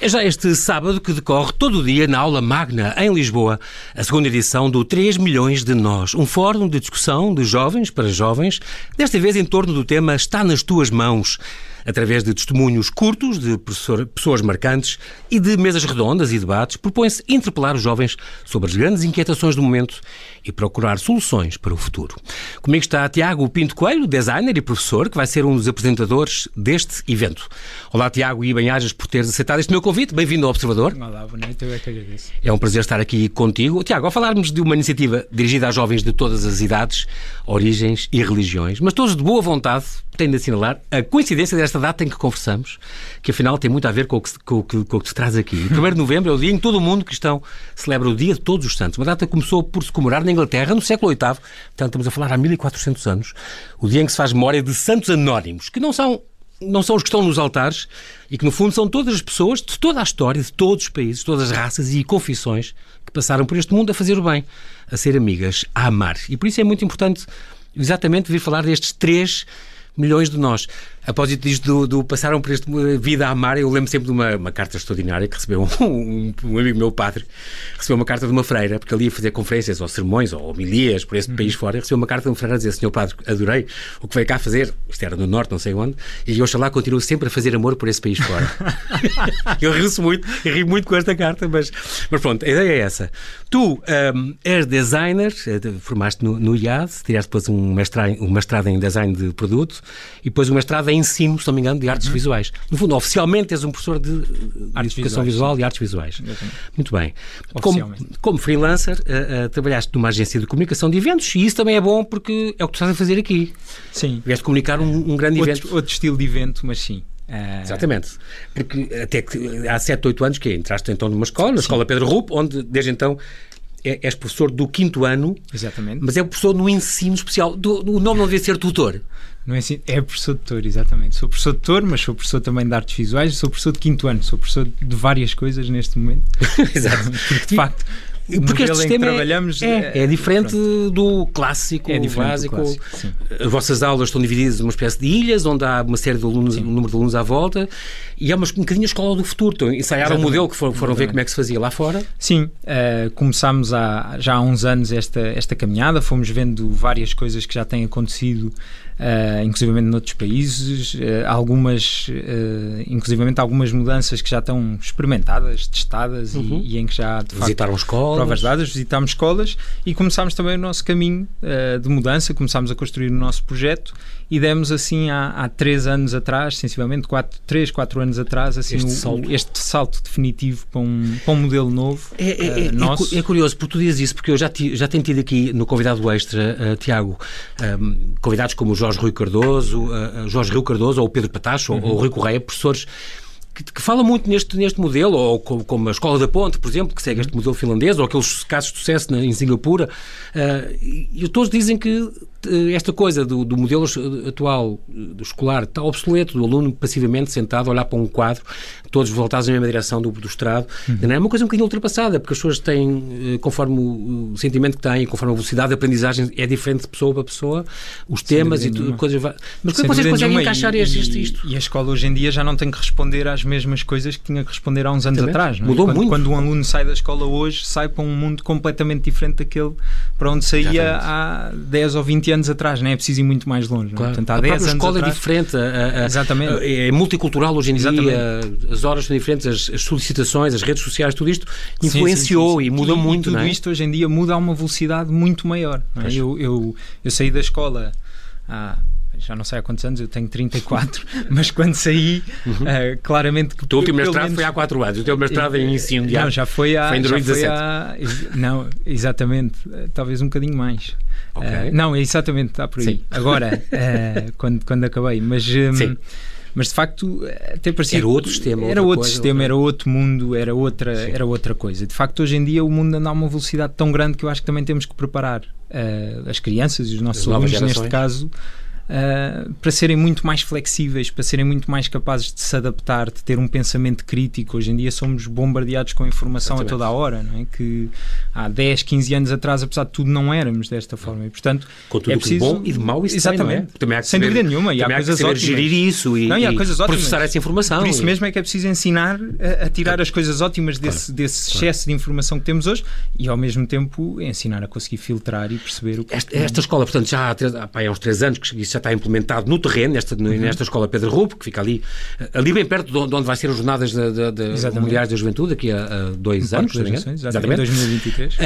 É já este sábado que decorre todo o dia na aula magna em Lisboa, a segunda edição do 3 milhões de nós, um fórum de discussão de jovens para jovens, desta vez em torno do tema Está nas tuas mãos através de testemunhos curtos de pessoas marcantes e de mesas redondas e debates, propõe-se interpelar os jovens sobre as grandes inquietações do momento e procurar soluções para o futuro. Comigo está Tiago Pinto Coelho, designer e professor, que vai ser um dos apresentadores deste evento. Olá, Tiago, e bem-ajas por teres aceitado este meu convite. Bem-vindo ao Observador. Olá, boa noite, eu é que agradeço. É um prazer estar aqui contigo. Tiago, ao falarmos de uma iniciativa dirigida a jovens de todas as idades, origens e religiões, mas todos de boa vontade, tenho de assinalar a coincidência desta data em que conversamos, que afinal tem muito a ver com o que, com que, com o que se traz aqui. O 1 de novembro é o dia em que todo o mundo cristão celebra o Dia de Todos os Santos. Uma data que começou por se comemorar na Inglaterra no século VIII, portanto estamos a falar há 1400 anos, o dia em que se faz memória de santos anónimos, que não são não são os que estão nos altares e que, no fundo, são todas as pessoas de toda a história, de todos os países, todas as raças e confissões que passaram por este mundo a fazer o bem, a ser amigas, a amar. E por isso é muito importante, exatamente, vir falar destes três milhões de nós. A propósito disto do, do, passaram por esta vida a amar, eu lembro sempre de uma, uma carta extraordinária que recebeu um, um, um, amigo meu, padre, recebeu uma carta de uma freira, porque ele ia fazer conferências ou sermões ou homilias por esse uhum. país fora, recebeu uma carta de uma freira a dizer, senhor padre, adorei o que veio cá fazer, isto era no norte, não sei onde, e oxalá continuo sempre a fazer amor por esse país fora. eu rio-se muito, eu rio muito com esta carta, mas, mas pronto, a ideia é essa. Tu um, és designer, eh, formaste no, no IAD, tiraste depois um mestrado, um mestrado em design de produto e depois um mestrado em ensino, se não me engano, de artes uhum. visuais. No fundo, oficialmente és um professor de, de educação visuais, visual sim. e artes visuais. Exatamente. Muito bem. Como, como freelancer, uh, uh, trabalhaste numa agência de comunicação de eventos e isso também é bom porque é o que tu estás a fazer aqui. Sim. Vieste comunicar um, um grande outro, evento. Outro estilo de evento, mas sim. Uh... Exatamente. Porque até que há 7, 8 anos que entraste então numa escola, na Escola Pedro Rupo, onde desde então é, és professor do quinto ano. Exatamente. Mas é professor no ensino especial. Do, o nome não devia ser tutor. No ensino, é professor de tutor, exatamente. Sou professor de tutor, mas sou professor também de artes visuais, sou professor de quinto ano, sou professor de várias coisas neste momento. Exato. Porque de facto porque este sistema é- trabalhamos é, é, é diferente pronto. do clássico, é básico. Clássico, As vossas aulas estão divididas numa espécie de ilhas, onde há uma série de alunos, sim. um número de alunos à volta, e é uma, um bocadinho a escola do futuro. Então, ensaiaram um modelo que foram, foram ver como é que se fazia lá fora? Sim, uh, começámos há, já há uns anos esta, esta caminhada, fomos vendo várias coisas que já têm acontecido uh, inclusivamente noutros países, uh, algumas, uh, inclusivamente algumas mudanças que já estão experimentadas, testadas uhum. e, e, em que já de visitaram facto, escolas, provas dadas, visitámos escolas e começámos também o nosso caminho uh, de mudança, começámos a construir o nosso projeto e demos assim há, há três anos atrás, sensivelmente quatro, três, quatro anos atrás, assim este, o, salto. este salto definitivo para um, para um modelo novo. É, é, uh, nosso. é, curioso, porque tu dizes isso, porque eu já, ti, já tenho tido aqui no convidado extra, uh, Tiago, um, convidados como o Jorge Rui Cardoso, uh, Jorge Rio Cardoso ou o Pedro Patacho uhum. ou, ou o Rui Correia, professores que, que fala muito neste, neste modelo, ou como, como, a Escola da Ponte, por exemplo, que segue este modelo finlandês, ou aqueles casos de sucesso na, em Singapura, uh, e todos dizem que esta coisa do, do, modelo atual do escolar está obsoleto, do aluno passivamente sentado a olhar para um quadro, todos voltados na mesma direção do, do estrado, uhum. é uma coisa um bocadinho ultrapassada, porque as pessoas têm, eh, conforme o sentimento que têm, conforme a velocidade de aprendizagem é diferente de pessoa para pessoa, os Sem temas e tudo, coisas... Mas como é que vocês conseguem nenhuma. encaixar e, isto, isto? E a escola hoje em dia já não tem que responder às mesmas coisas que tinha que responder há uns anos Também. atrás. Não é? Mudou quando, muito. Quando um aluno sai da escola hoje, sai para um mundo completamente diferente daquele para onde saía Exatamente. há 10 ou 20 anos atrás, não é preciso ir muito mais longe. É? Claro. Portanto, há a 10 anos escola é atrás, é diferente, a, a, Exatamente. é multicultural hoje em Exatamente. dia, as horas são diferentes, as, as, solicitações, as redes sociais, tudo isto influenciou sim, sim, sim, e muda e, muito. E tudo é? isto hoje em dia muda a uma velocidade muito maior. É? Eu, eu, eu saí da escola há já não sei há quantos anos, eu tenho 34, mas quando saí, uhum. uh, claramente que. O teu último mestrado menos, foi há 4 anos, o teu mestrado em ensino de Não, já foi há. Foi em 2017. Há, não, exatamente, uh, talvez um bocadinho mais. Okay. Uh, não, exatamente, está por aí. Sim. Agora, quando, quando acabei, mas. Um, Sim mas de facto até parecia era outro sistema era outro coisa, sistema era outro mundo era outra Sim. era outra coisa de facto hoje em dia o mundo anda a uma velocidade tão grande que eu acho que também temos que preparar uh, as crianças e os nossos as alunos neste caso uh, para serem muito mais flexíveis, para serem muito mais capazes de se adaptar, de ter um pensamento crítico. Hoje em dia somos bombardeados com informação Exatamente. a toda a hora, não é? Que há 10, 15 anos atrás, apesar de tudo, não éramos desta forma. E, portanto, com tudo é preciso... de bom e de mau isso Exatamente. Também, é? Sem dúvida nenhuma. E há coisas ótimas. gerir isso e, não, e, e processar essa informação. Por isso mesmo é que é preciso ensinar a, a tirar as coisas ótimas desse, claro. desse excesso claro. de informação que temos hoje e, ao mesmo tempo, ensinar a conseguir filtrar e perceber o que... Esta, esta escola, portanto, já há, três, há, há uns três anos que isso já está implementado no terreno, nesta, uhum. nesta escola Pedro Rupo, que fica ali, ali bem perto de onde vai ser as jornadas Mundiais da Juventude, aqui a, a dois anos, exatamente. exatamente. 2023. Uh, uh,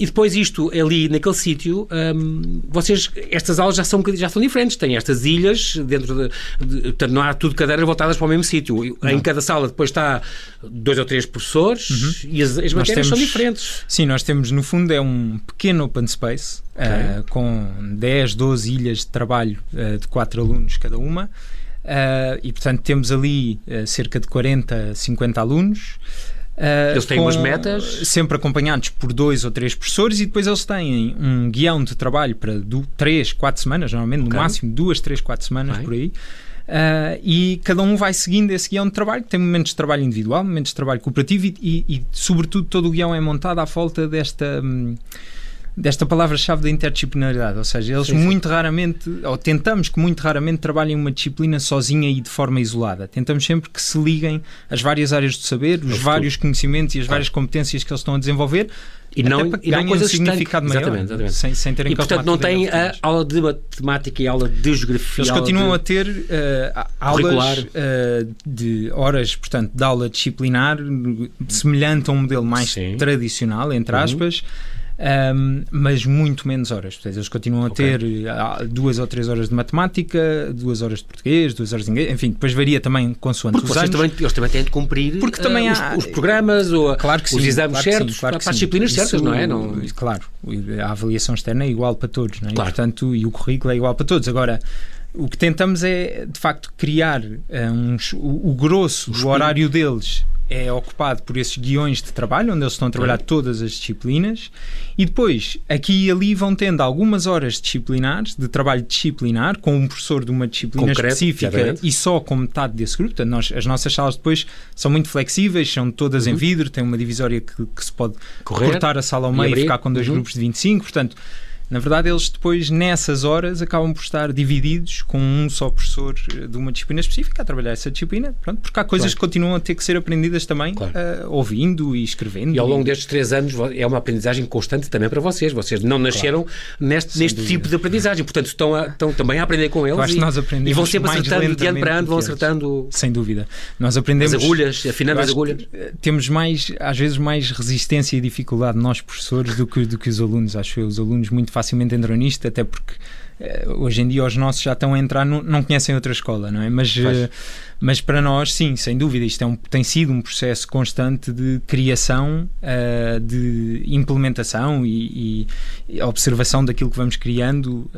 e depois isto, ali naquele sítio, um, vocês, estas aulas já são, já são diferentes, têm estas ilhas dentro de, de portanto, não há tudo cadeiras voltadas para o mesmo sítio. Em cada sala depois está dois ou três professores uhum. e as, as matérias temos, são diferentes. Sim, nós temos, no fundo, é um pequeno open space okay. uh, com 10, 12 ilhas de trabalho uh, de quatro alunos cada uma. Uh, e portanto temos ali cerca de 40, 50 alunos. Uh, eles têm com, umas metas. Sempre acompanhados por dois ou três professores e depois eles têm um guião de trabalho para do, três, quatro semanas, normalmente, okay. no máximo duas, três, quatro semanas Bem. por aí. Uh, e cada um vai seguindo esse guião de trabalho, tem momentos de trabalho individual, momentos de trabalho cooperativo e, e, e sobretudo, todo o guião é montado à volta desta. Hum, desta palavra-chave da interdisciplinaridade, ou seja, eles sim, muito sim. raramente, ou tentamos que muito raramente trabalhem uma disciplina sozinha e de forma isolada. Tentamos sempre que se liguem as várias áreas do saber, os vários conhecimentos e as várias competências que eles estão a desenvolver, e não, e não coisas um significado maior, exatamente, exatamente. Sem, sem terem E portanto não tem a aula de matemática e aula de geografia. Eles continuam de... a ter uh, aulas uh, de horas, portanto, de aula disciplinar semelhante a um modelo mais Sim. tradicional, entre uhum. aspas. Uhum um, mas muito menos horas. Portanto, eles continuam a ter ah, duas ou três horas de matemática, duas horas de português, duas horas de inglês, enfim, depois varia também consoante Porque os anos. Também, eles também têm de cumprir Porque também uh, há, os, os, programas ou claro os sim, exames claro certos sim, claro para, as disciplinas Isso, certas, não é? Não... Claro, a avaliação externa é igual para todos, não é? Claro. E, portanto, e o currículo é igual para todos. Agora, o que tentamos é, de facto, criar uns, o, o grosso do horário deles é ocupado por esses guiões de trabalho, onde eles estão a trabalhar todas as disciplinas, e depois, aqui e ali, vão tendo algumas horas disciplinares, de trabalho disciplinar, com um professor de uma disciplina Concreto, específica e só com metade desse grupo. Portanto, nós, as nossas salas depois são muito flexíveis, são todas uhum. em vidro, tem uma divisória que, que se pode Correr, cortar a sala ao meio e, ficar com dois uhum. grupos de 25, portanto na verdade, eles depois, nessas horas, acabam por estar divididos com um só professor eh, de uma disciplina específica a trabalhar essa disciplina, pronto, porque há coisas claro. que continuam a ter que ser aprendidas também, claro. uh, ouvindo e escrevendo. E ao longo destes três anos é uma aprendizagem constante também para vocês. Vocês não nasceram claro. neste, neste tipo de aprendizagem, portanto estão, a, estão também a aprender com eles. e, nós aprendemos e vão sempre acertando de ano para ano, vão acertando. Sem dúvida. Nós aprendemos. As agulhas, afinando as agulhas. Eh, temos mais, às vezes, mais resistência e dificuldade nós, professores, do que, do que os alunos. Acho eu. Os alunos muito facilmente entram nisto isto, até porque uh, hoje em dia os nossos já estão a entrar, no, não conhecem outra escola, não é? Mas, uh, mas para nós, sim, sem dúvida, isto é um, tem sido um processo constante de criação, uh, de implementação e, e, observação daquilo que vamos criando,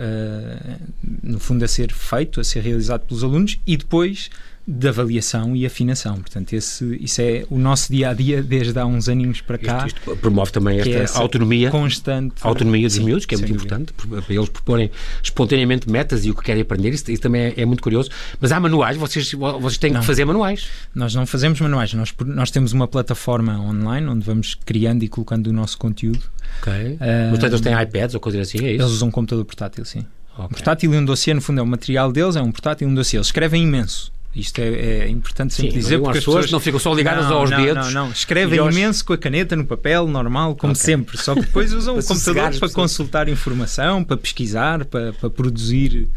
no fundo, a ser feito, a ser realizado pelos alunos e depois de avaliação e afinação. Portanto, esse, isso é o nosso dia a dia desde há uns aninhos para cá. Isto, isto promove também esta é autonomia constante. autonomia dos miúdos, que é muito importante, para eles proporem espontaneamente metas e o que querem aprender. Isso, isso também é, é, muito curioso. Mas há manuais, vocês, vocês têm não, que fazer manuais. Nós não fazemos manuais, nós, nós temos uma plataforma online onde vamos criando e colocando o nosso conteúdo. Ok. Uh, Portanto, eles têm iPads ou coisas assim, é isso? Eles usam um computador portátil, sim. Okay. Um portátil e um dossiê, no fundo, é o material deles, é um portátil e um dossiê. Eles escrevem imenso. Isto é, é importante sempre Sim, dizer porque as pessoas não ficam só ligadas não, aos não, dedos. Não, não, escrevem aos... imenso com a caneta no papel, normal, como okay. sempre. Só que depois usam o computador para consultar informação, para pesquisar, para, para produzir.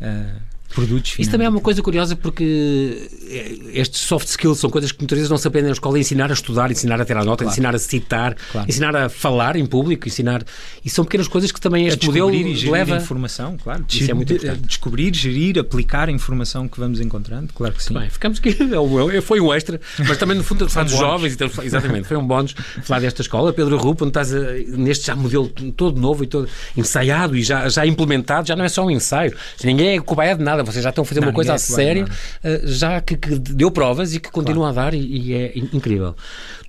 Uh, produtos Isso também é uma coisa curiosa porque eh, estes soft skills são coisas que muitas vezes não se aprendem na escola. Ensinar a estudar, ensinar a ter a nota, claro. ensinar a citar, claro. ensinar a falar em público, ensinar. E são pequenas coisas que também este modelo e leva. informação, claro. Isso é muito importante. Descobrir, gerir, aplicar a informação que vamos encontrando, claro que sim. Bem, ficamos aqui. É foi um extra, mas também no fundo falar dos jovens. Então, exatamente, foi um bónus falar desta escola. Pedro Rupo, onde estás a, neste já modelo todo novo e todo ensaiado e já, já implementado, já não é só um ensaio. Ninguém é cobaia de nada vocês já estão a fazer não, uma coisa a sério, uh, já que, que, deu provas e que continua claro. a dar e, e, é incrível.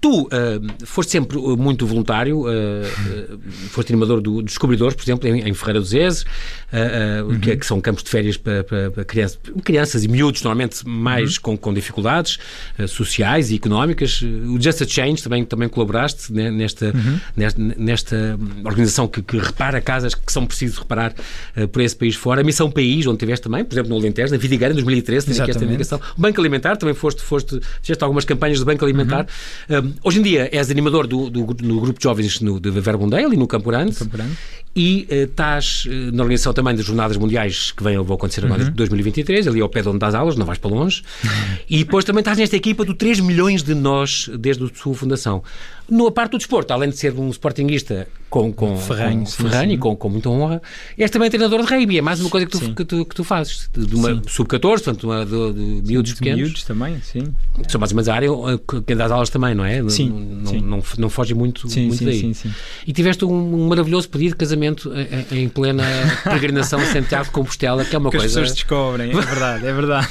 Tu uh, foste sempre muito voluntário, foste animador do, dos descobridores, por exemplo, em, em Ferreira dos Ezes, uhum. que, que, são campos de férias para, para, para crianças, crianças, e miúdos, normalmente mais uhum. com, com dificuldades sociais e económicas. O Just a Change também, também colaboraste né, nesta, uhum. nesta, nesta, organização que, que, repara casas que são preciso reparar por esse país fora. A Missão País, onde tiveste também, por exemplo, no Alentejo, na Vidigueira, em 2013, tem aqui esta indicação. O Banco Alimentar, também foste, foste fizeste algumas campanhas do Banco Alimentar. Hoje em dia és animador do, do, do grupo de jovens no, de Verbundale e no Campo Grande. Campo Grande. E uh, estás uh, na organização também das Jornadas Mundiais que vêm, vão acontecer agora em uhum. 2023, ali ao pé de onde das aulas, não vais para longe. E depois também estás nesta equipa do 3 milhões de nós desde a sua fundação. No parte do desporto, além de ser um sportinguista com, com, ferranho, com, sim, ferranho sim. e com, com muita honra, és também treinador de rugby. É mais uma coisa que tu, que tu, que tu fazes. De uma sub-14, portanto, uma, de, de miúdos sim, pequenos. miúdos também, sim. São mais ou menos a área que das aulas também, não é? Sim. Não, não, não, não foge muito, sim, muito sim, daí. Sim, sim. E tiveste um, um maravilhoso pedido de casamento em, em plena peregrinação a Santiago de Compostela, que é uma que coisa. as pessoas descobrem, é verdade, é verdade.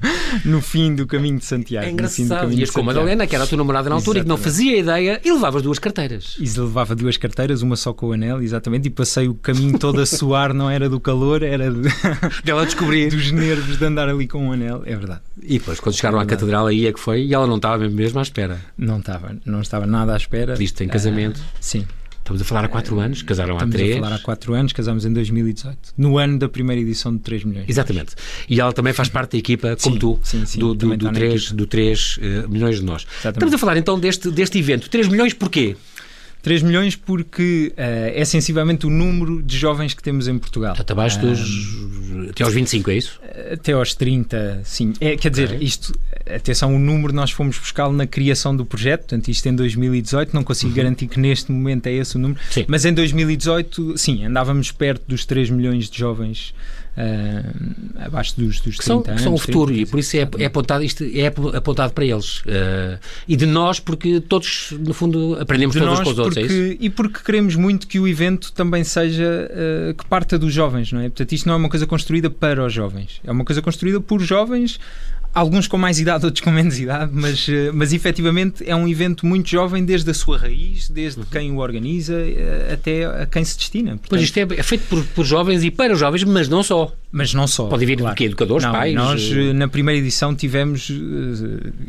no fim do caminho de Santiago. É engraçado. Ias com a Madalena, que era a tua namorada na altura, Exatamente. e que não fazia ideia, e levavas duas carteiras. E levava duas carteiras, uma só com o anel, exatamente, e passei o caminho todo a suar, não era do calor, era de... dela descobrir. dos nervos de andar ali com o anel, é verdade. E depois, quando chegaram é à catedral, aí é que foi, e ela não estava mesmo à espera. Não estava, não estava nada à espera. Visto em casamento. Uh, sim. Estamos a falar há 4 anos, casaram Estamos há 3. Estamos a falar há 4 anos, casámos em 2018, no ano da primeira edição de 3 milhões. Exatamente. E ela também faz parte da equipa, como sim, tu, sim, sim, do, do, do, 3, do 3 uh, milhões de nós. Exatamente. Estamos a falar então deste, deste evento. 3 milhões porquê? 3 milhões porque uh, é sensivelmente o número de jovens que temos em Portugal. Até abaixo dos. até aos 25, é isso? Até aos 30, sim. É, quer dizer, okay. isto, atenção, o número nós fomos buscá-lo na criação do projeto, portanto, isto em 2018, não consigo uhum. garantir que neste momento é esse o número, sim. mas em 2018, sim, andávamos perto dos 3 milhões de jovens uh, abaixo dos, dos 30 são, anos. São o futuro 30, e por isso é, é, apontado, isto é apontado para eles. Uh, e de nós, porque todos, no fundo, aprendemos de todos com os outros. Porque, é e porque queremos muito que o evento também seja uh, que parta dos jovens, não é? Portanto, isto não é uma coisa construída para os jovens, é uma coisa construída por jovens alguns com mais idade, outros com menos idade, mas, eh, mas efetivamente é um evento muito jovem desde a sua raiz, desde uhum. quem o organiza eh, até a quem se destina. Portanto, pois isto é, é feito por, por, jovens e para jovens, mas não só. Mas não só. Pode vir claro. Educadores, não, pais? Nós, eh, na primeira edição, tivemos,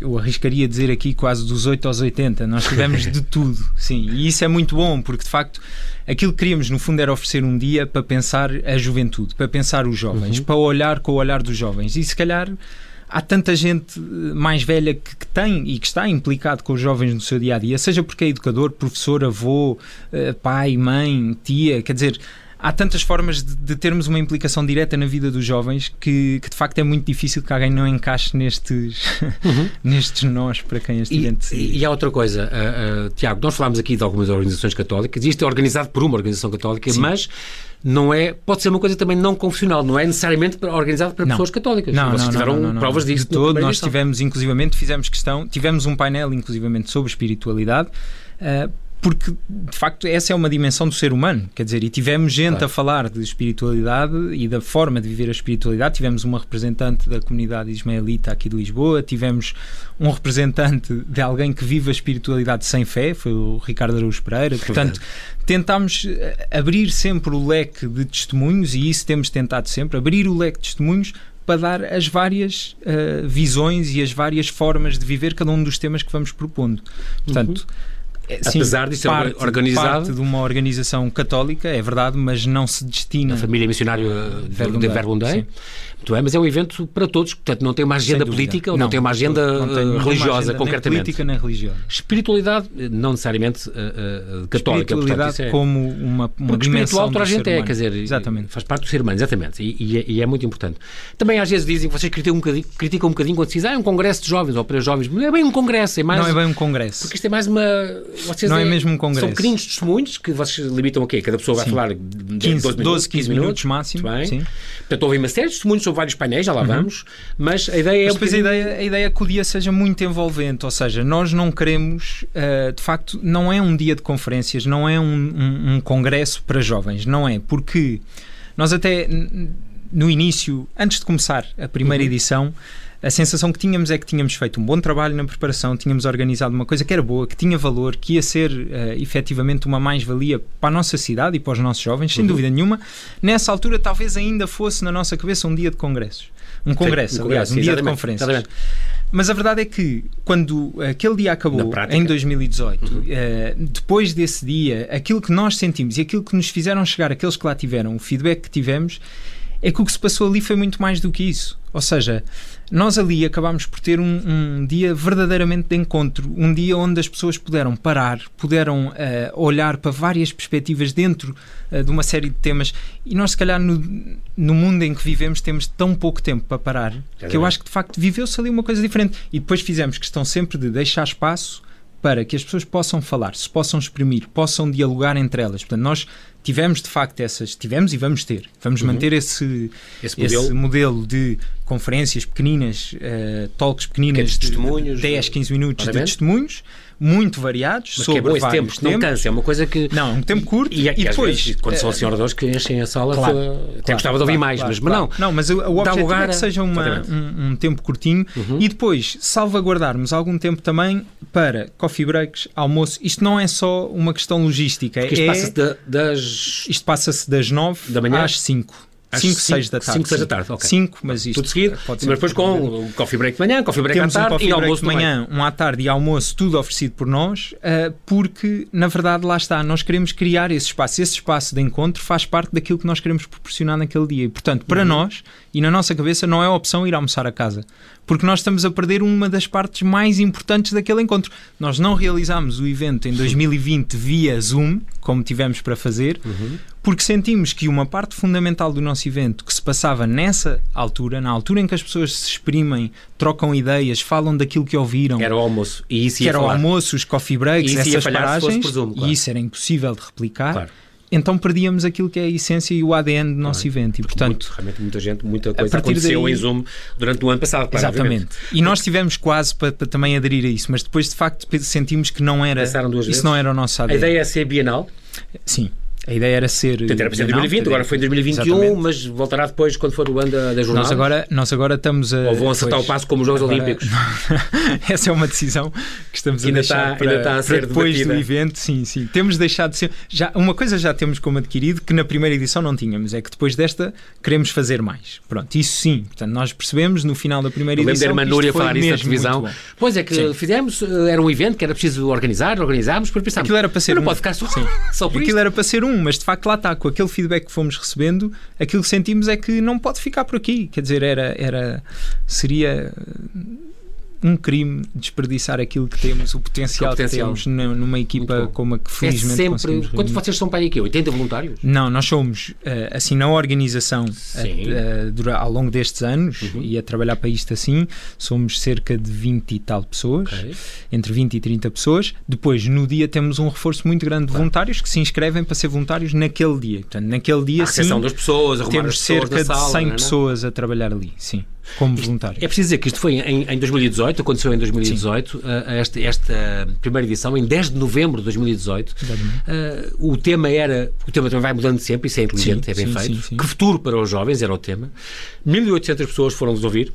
eu arriscaria dizer aqui, quase dos 8 aos 80. Nós tivemos de tudo, sim. E isso é muito bom, porque de facto aquilo que queríamos, no fundo, era oferecer um dia para pensar a juventude, para pensar os jovens, uhum. para olhar com o olhar dos jovens. E se calhar há tanta gente eh, mais velha que, que, tem e que está implicado com os jovens no seu dia a dia, seja porque é educador, professor, avô, eh, pai, mãe, tia, quer dizer. Há tantas formas de, de termos uma implicação direta na vida dos jovens que, que, de facto é muito difícil que alguém não encaixe nestes, uhum. nestes nós para quem este evento e, e há outra coisa, uh, uh, Tiago, nós falámos aqui de algumas organizações católicas, isto é organizado por uma organização católica, Sim. mas não é, pode ser uma coisa também não confessional, não é necessariamente organizado para não. pessoas católicas. Não, Vocês não, tiveram não, não, provas disso. De todo, nós tivemos, inclusivamente, fizemos questão, tivemos um painel, inclusivamente, sobre espiritualidade. Uh, porque de facto essa é uma dimensão do ser humano, quer dizer, e tivemos gente claro. a falar de espiritualidade e da forma de viver a espiritualidade. Tivemos uma representante da comunidade ismaelita aqui de Lisboa, tivemos um representante de alguém que vive a espiritualidade sem fé, foi o Ricardo Araújo Pereira. Portanto, tentámos eh, abrir sempre o leque de testemunhos e isso temos tentado sempre, abrir o leque de testemunhos para dar as várias uh, visões e as várias formas de viver cada um dos temas que vamos propondo. Portanto, uhum sim, Apesar de ser parte, organizado. Parte de uma organização católica, é verdade, mas não se destina. A família missionária de Verbundei. Muito bem, mas é um evento para todos, portanto não tem uma agenda política ou não, não tem uma agenda não tem religiosa, agenda, concretamente. Nem política nem religiosa. Espiritualidade, não necessariamente uh, uh, católica. Espiritualidade portanto, é... como uma, uma Porque espiritual toda a gente é, quer dizer, exatamente. faz parte do ser humano, exatamente, e, e, é, e, é, muito importante. Também às vezes dizem que vocês criticam um bocadinho, criticam um bocadinho quando se diz, ah, é um congresso de jovens ou para jovens, não é bem um congresso, é mais... Não é bem um congresso. Porque isto é mais uma... Vocês não é, é mesmo um congresso. São pequenos testemunhos que vocês limitam a quê? Cada pessoa vai sim. falar 15, 12, 12 15 minutos, minutos máximo. Bem. Sim. Portanto, houve uma série de testemunhos sobre vários painéis, já lá uhum. vamos, mas a ideia mas é. Depois a, ideia, a ideia é que o dia seja muito envolvente, ou seja, nós não queremos, uh, de facto, não é um dia de conferências, não é um, um, um congresso para jovens, não é, porque nós até no início, antes de começar a primeira Uhum. edição, a sensação que tínhamos é que tínhamos feito um bom trabalho na preparação, tínhamos organizado uma coisa que era boa, que tinha valor, que ia ser uh, efetivamente uma mais-valia para a nossa cidade e para os nossos jovens, sem Uhum. dúvida nenhuma. Nessa altura, talvez ainda fosse na nossa cabeça um dia de congressos. Um congresso, um aliás, congresso, um dia de conferências. exatamente. Mas a verdade é que quando aquele dia acabou, em 2018, Uhum. eh, depois desse dia, aquilo que nós sentimos e aquilo que nos fizeram chegar, aqueles que lá tiveram, o feedback que tivemos, é que o que se passou ali foi muito mais do que isso. Ou seja, nós ali acabámos por ter um, um dia verdadeiramente de encontro, um dia onde as pessoas puderam parar, puderam eh, olhar para várias perspectivas dentro eh, de uma série de temas e nós, se calhar, no, no mundo em que vivemos, temos tão pouco tempo para parar que eu acho que de facto viveu-se ali uma coisa diferente. E depois fizemos questão sempre de deixar espaço para que as pessoas possam falar, se possam exprimir, possam dialogar entre elas. Portanto, nós tivemos de facto essas, tivemos e vamos ter, vamos Uhum. manter esse, Esse esse modelo. modelo de conferências pequeninas, eh, talks pequeninas Pequenos de testemunhos, 10, 15 minutos de claramente. testemunhos, muito variados, Mas que sobre é bom esse tempo, porque não cansa, é uma coisa que. Não, um tempo curto E, e, e às depois vezes, quando são eh, senhoradores que enchem a sala, Claro, até Claro, gostava de ouvir claro, mais, claro, mas, mas claro. não. Não, mas o, o objetivo lugar é que seja uma- um, um tempo curtinho Uhum. e depois salvaguardarmos algum tempo também para coffee breaks, almoço. Isto não é só uma questão logística. Porque isto é, passa-se da- das. isto passa-se das 9 Da manhã? às 5. Às 5, cinco- 6 da tarde. cinco, seis da sim. tarde, ok. 5, mas isto Tudo seguido, pode ser mas depois com o coffee break de manhã, coffee break temos à um tarde coffee e almoço de manhã, um à tarde e almoço, tudo oferecido por nós, uh, porque na verdade lá está, nós queremos criar esse espaço. Esse espaço de encontro faz parte daquilo que nós queremos proporcionar naquele dia. E portanto, para Uhum. nós e na nossa cabeça, não é opção ir almoçar a casa, porque nós estamos a perder uma das partes mais importantes daquele encontro. Nós não realizámos o evento em 2020 via Zoom, como tivemos para fazer, Uhum. porque sentimos que uma parte fundamental do nosso evento que se passava nessa altura, na altura em que as pessoas se exprimem, trocam ideias, falam daquilo que ouviram, Era o almoço. E isso que ia era o falar. almoço, os coffee breaks, E essas paragens, Zoom, claro. e isso era impossível de replicar. Claro. Então perdíamos aquilo que é a essência e o ADN do nosso evento. E, portanto, Muito, realmente muita gente, muita coisa aconteceu daí- em Zoom durante o ano passado. claro, Exatamente. obviamente. E nós tivemos quase para, para também aderir a isso, mas depois de facto sentimos que não era Pensaram duas isso vezes? não era o nosso A ADN. ideia é ser bienal. Sim. A ideia era ser. Portanto, era para ser em bienal, 2020, agora foi em 2021, Exatamente. mas voltará depois quando for o ano da, da jornada. Nós agora, nós agora estamos a. Ou vão acertar o passo como os Jogos agora- Olímpicos. Essa é uma decisão que estamos Ainda a deixar está- para, ainda está a ser depois debatida. do evento. Sim, sim. Temos deixado de ser. Já, uma coisa já temos como adquirido que na primeira edição não tínhamos, é que depois desta queremos fazer mais. Pronto, isso sim. Portanto, nós percebemos no final da primeira Eu lembro da edição. irmã que Núria falar isso na televisão. Pois é que Sim. fizemos, eh, era um evento que era preciso organizar, organizámos, depois pensámos. Aquilo era para ser não um- pode ficar só, Sim. só por Aquilo isto. era para ser um, mas de facto lá está, com aquele feedback que fomos recebendo, aquilo que sentimos é que não pode ficar por aqui. Quer dizer, era, era seria um crime desperdiçar aquilo que temos, o potencial, O potencial. que temos nu- numa equipa como a que É felizmente sempre. conseguimos Quantos vocês são para aí aqui? 80 voluntários? Não, nós somos, eh, assim, na organização Sim. eh, dura- ao longo destes anos Uhum. e a trabalhar para isto assim, somos cerca de 20 e tal pessoas, Ok. entre 20 e 30 pessoas. Depois, no dia, temos um reforço muito grande de voluntários que se inscrevem para ser voluntários naquele dia. Portanto, naquele dia, A sim, das pessoas, temos as pessoas cerca de sala, 100 não é, não? pessoas a trabalhar ali, sim, como voluntários. É preciso dizer que isto foi em, em 2018, aconteceu em 2018, uh, esta, esta primeira edição, em 10 de novembro de 2018. Exatamente. Uh, o tema era. O tema também vai mudando sempre, isso é inteligente, Sim, é bem sim, feito. sim. Que futuro para os jovens era o tema. 1800 pessoas foram-nos ouvir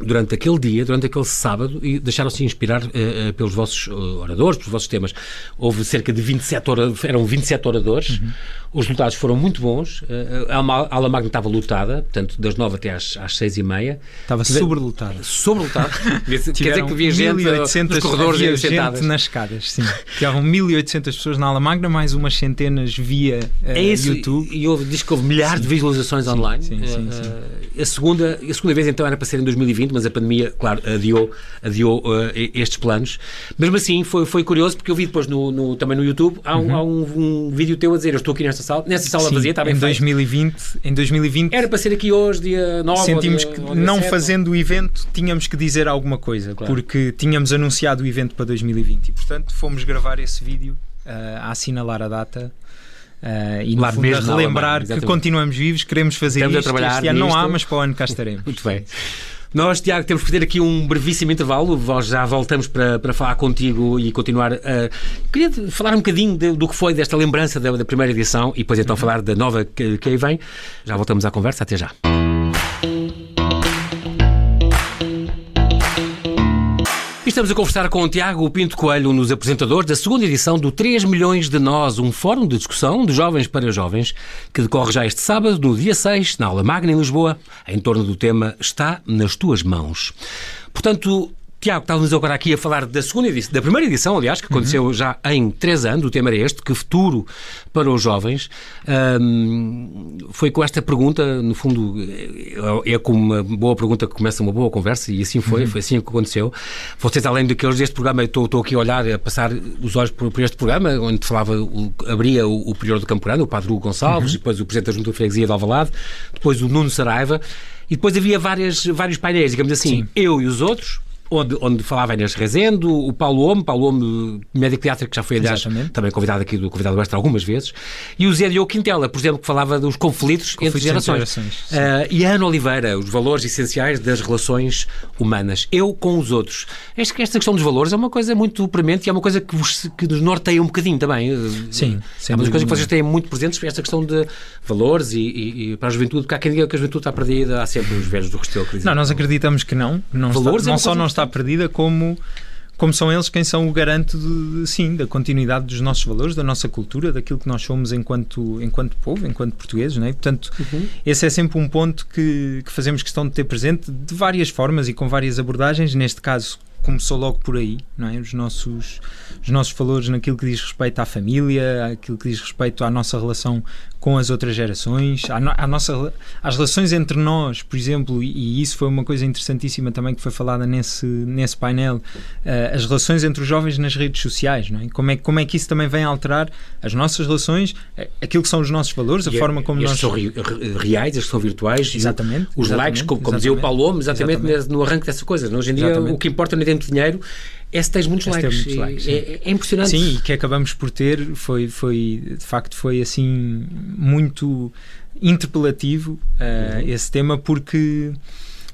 durante aquele dia, durante aquele sábado, e deixaram-se inspirar eh, pelos vossos eh, oradores, pelos vossos temas. Houve cerca de 27 oradores, eram 27 oradores, Uhum. os resultados foram muito bons, eh, a Aula Magna estava lotada, portanto, das 9 até às, às 6 e meia. Estava sobrelotada. Sobrelotada. Quer dizer Tiveram que havia gente eh, 1800 nos corredores havia gente nas escadas, sim. Estavam 1800 pessoas na aula magna, mais umas centenas via eh, É isso, YouTube. e houve, diz que houve milhares de visualizações online. sim, sim, sim. A, segunda, a segunda vez então era para ser em 2020, mas a pandemia, claro, adiou, adiou eh, estes planos. Mesmo assim, foi, foi curioso, porque eu vi depois no, no- também no YouTube, há, um, há um, um vídeo teu a dizer, eu estou aqui nesta sala, nessa sala Uhum. Sim, vazia, está bem em feito. 2020, em 2020 Era para ser aqui hoje, dia 9 sentimos ou dia- que ou não 7, fazendo o evento tínhamos que dizer alguma coisa, Claro. porque tínhamos anunciado o evento para 2020 e portanto fomos gravar esse vídeo eh, a assinalar a data. eh, e Lá fundo mesmo relembrar Alemanha, que continuamos vivos, queremos fazer Estamos isto. este ano não há, mas para o ano cá estaremos. Muito bem. Nós, Tiago, temos que fazer aqui um brevíssimo intervalo. Já voltamos para, para falar contigo e continuar a. Queria falar um bocadinho de, do que foi desta lembrança da, da primeira edição e depois então uhum. falar da nova que, que aí vem. Já voltamos à conversa. Até já. Estamos a conversar com o Tiago Pinto Coelho, dos apresentadores da segunda edição do 3 milhões de nós, um fórum de discussão de jovens para jovens, que decorre já este sábado, no dia 6, na aula magna em Lisboa, em torno do tema Está nas tuas mãos. Portanto, Tiago, estávamos agora aqui a falar da segunda edição, da primeira edição, aliás, que aconteceu uhum. já em três anos. O tema era este: que futuro para os jovens? Um, foi com esta pergunta, no fundo, é, é com uma boa pergunta que começa uma boa conversa e assim foi, uhum. foi assim que aconteceu. Vocês, além daqueles deste programa, estou, estou aqui a olhar, a passar os olhos por, por este programa, onde falava, o, abria o, o prior do Campo Grande, o Padre Hugo Gonçalves, uhum. depois o Presidente da Junta de Freguesia de Alvalade, depois o Nuno Saraiva, e depois havia várias, vários painéis, digamos assim, Sim. eu e os outros onde, onde falava Inês Rezendo, o Paulo Homo, Paulo Homo, médico pediatra, que já foi, aliás, Exatamente. também convidado aqui do Convidado Extra algumas vezes, e o Zé Diogo Quintela, por exemplo, que falava dos conflitos, conflitos entre gerações. Entre gerações uh, e a Ana Oliveira, os valores essenciais das relações humanas. Eu com os outros. Esta, esta questão dos valores é uma coisa muito premente e é uma coisa que, vos, que nos norteia um bocadinho também. Sim. É uma das coisas que vocês têm muito presentes, esta questão de valores e, e, e, para a juventude, porque há quem diga que a juventude está perdida, há sempre os velhos do Restelo que dizem. Não, nós acreditamos que não. não valores está, não é só não está perdida, como como como são eles quem são o garante de, sim da continuidade dos nossos valores, da nossa cultura, daquilo que nós somos enquanto enquanto povo, enquanto portugueses, não é? Portanto, uhum. esse é sempre um ponto que, que fazemos questão de ter presente de várias formas e com várias abordagens. Neste caso, começou logo por aí, não é? Os nossos, os nossos valores naquilo que diz respeito à família, aquilo que diz respeito à nossa relação com as outras gerações, à, no, à nossa, às relações entre nós, por exemplo, e, e, isso foi uma coisa interessantíssima também que foi falada nesse, nesse painel, uh, as relações entre os jovens nas redes sociais, não é? Como, é? como é que isso também vem alterar as nossas relações, eh, aquilo que são os nossos valores, a e é- forma como nós... são reais, estes são virtuais. Exatamente. Os exatamente, likes, como, como dizia o Paulo Homes, exatamente, exatamente. no arranque dessas coisas. Hoje em dia exatamente. o que importa não tanto dinheiro, é se tens muitos likes. Muitos likes é, é, impressionante. Sim, e que acabamos por ter foi, foi de facto, foi assim muito interpelativo uh, uhum. esse tema porque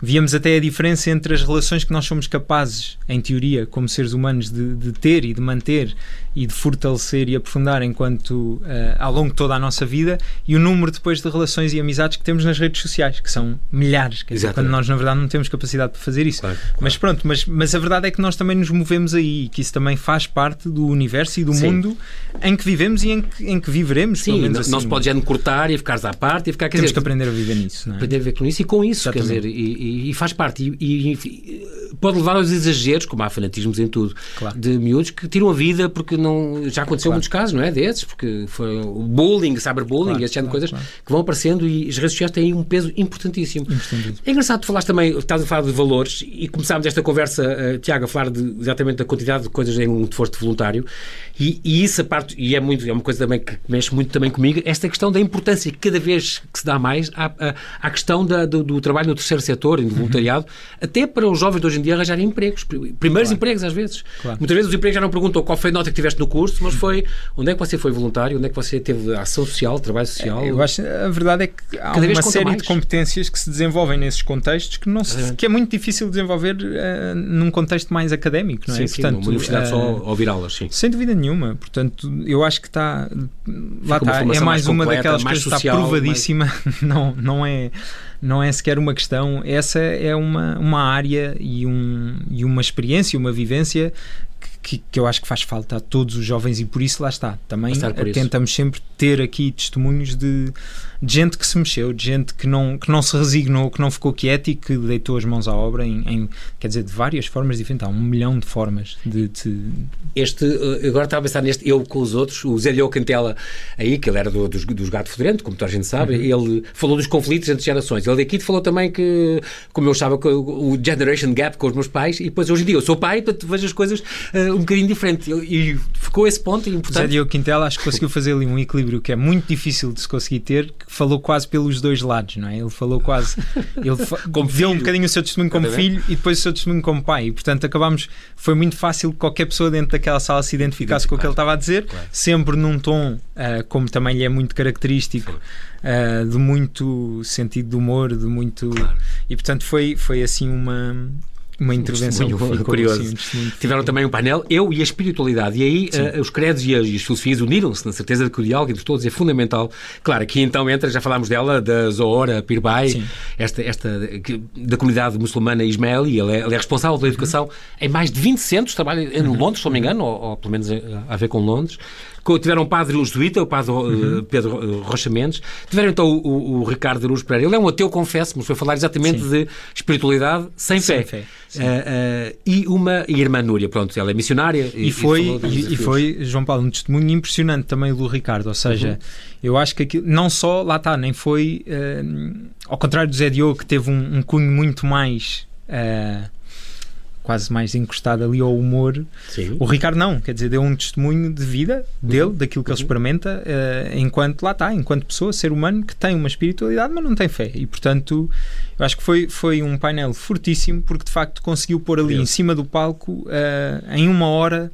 víamos até a diferença entre as relações que nós somos capazes, em teoria, como seres humanos, de, de ter e de manter e de fortalecer e aprofundar enquanto uh, ao longo de toda a nossa vida e o número depois de relações e amizades que temos nas redes sociais, que são milhares, dizer, quando nós na verdade não temos capacidade para fazer isso. Claro, claro. Mas pronto, mas, mas a verdade é que nós também nos movemos aí e que isso também faz parte do universo e do Sim. mundo em que vivemos e em que, em que viveremos. Sim, não, assim. não se pode já cortar e ficares à parte e ficar. Temos dizer, que aprender a viver nisso. Não é? Aprender a viver com isso e com isso, Exatamente. quer dizer, e, e faz parte. E, e, pode levar aos exageros, como há fanatismos em tudo, claro. de miúdos que tiram a vida porque não. Já aconteceu claro. muitos casos, não é? Desses, porque foi o bullying, cyberbullying, claro, esse tipo de coisas que vão aparecendo e as redes sociais têm um peso importantíssimo. É engraçado, tu falaste também, estás a falar de valores e começámos esta conversa, uh, Tiago, a falar de, exatamente da quantidade de coisas em que foste voluntário e, e isso a parte, e é, muito, é uma coisa também que mexe muito também comigo, esta questão da importância que cada vez que se dá mais à, à, à questão da, do, do, trabalho no terceiro setor, no voluntariado, uhum. até para os jovens de hoje em dia arranjarem empregos, primeiros claro. empregos às vezes. Claro. Muitas vezes os empregos já não perguntam qual foi a nota que tiveste no curso, mas foi onde é que você foi voluntário, onde é que você teve ação social, trabalho social. Eu acho, a verdade é que há cada uma série mais. de competências que se desenvolvem nesses contextos que, não se, que é muito difícil desenvolver uh, num contexto mais académico, não é? Sim, Portanto, uma universidade uh, só ouvirá-las, sim. Sem dúvida nenhuma. Portanto, eu acho que está. Lá está. É mais, mais uma completa, daquelas coisas que está provadíssima. Mais... Não, não é não é sequer uma questão, essa é uma, uma área e, um, e uma experiência, uma vivência que, que, eu acho que faz falta a todos os jovens e por isso lá está. Também tentamos sempre ter aqui testemunhos de, de, gente que se mexeu, de gente que não, que não se resignou, que não ficou quieta e que deitou as mãos à obra em, em quer dizer, de várias formas diferentes. Há um milhão de formas de, de... Este, eh, agora estava a pensar neste eu com os outros, o Zé Leo Cantela aí, que ele era do, dos, dos Gato Fedorento, como toda a gente sabe, uhum. ele falou dos conflitos entre gerações. Ele daqui falou também que, como eu achava, o generation gap com os meus pais, e depois hoje em dia eu sou pai, portanto vejo as coisas uh, um bocadinho diferente. E ficou esse ponto importante. Zé Diogo Quintela acho que conseguiu fazer ali um equilíbrio que é muito difícil de se conseguir ter, falou quase pelos dois lados, não é? Ele falou quase. Ele como deu um bocadinho o seu testemunho como filho e depois o seu testemunho como pai. E portanto acabámos. Foi muito fácil que qualquer pessoa dentro daquela sala se identificasse com o que ele estava a dizer, claro. sempre num tom, uh, como também lhe é muito característico uh, de muito sentido de humor, de muito. Claro. E portanto foi, foi assim uma, uma intervenção um ficou, curioso. Assim, um Tiveram também um painel, eu e a espiritualidade. E aí uh, os credos e as, e as filosofias uniram-se na certeza de que o diálogo entre todos é fundamental. Claro, aqui então entra, já falámos dela, da Zohora Pirbay, esta, esta da comunidade muçulmana ismaeli. Ela é, ela é responsável pela educação uhum. em mais de 20 centros, trabalha em uhum. Londres, se não me engano, ou, ou pelo menos a, a ver com Londres tiveram o padre jesuíta, o padre uhum. Pedro Rocha Mendes, tiveram então o, o, o Ricardo Aruz Pereira. Ele é um ateu, confesso, mas foi falar exatamente Sim. de espiritualidade sem, sem fé. fé. Uh, uh, e uma irmã Núria, pronto, ela é missionária. E, e foi, e, e, foi, João Paulo, um testemunho impressionante também do Ricardo, ou seja, uhum. eu acho que aquilo, não só, lá está, nem foi, uh, ao contrário do Zé Diogo, que teve um, um cunho muito mais quase mais encostado ali ao humor. Sim. O Ricardo não, quer dizer, deu um testemunho de vida dele, uhum. daquilo que uhum. ele experimenta, uh, enquanto lá está, enquanto pessoa, ser humano que tem uma espiritualidade, mas não tem fé. E portanto, eu acho que foi, foi um painel fortíssimo, porque de facto conseguiu pôr ali em cima do palco, uh, em uma hora,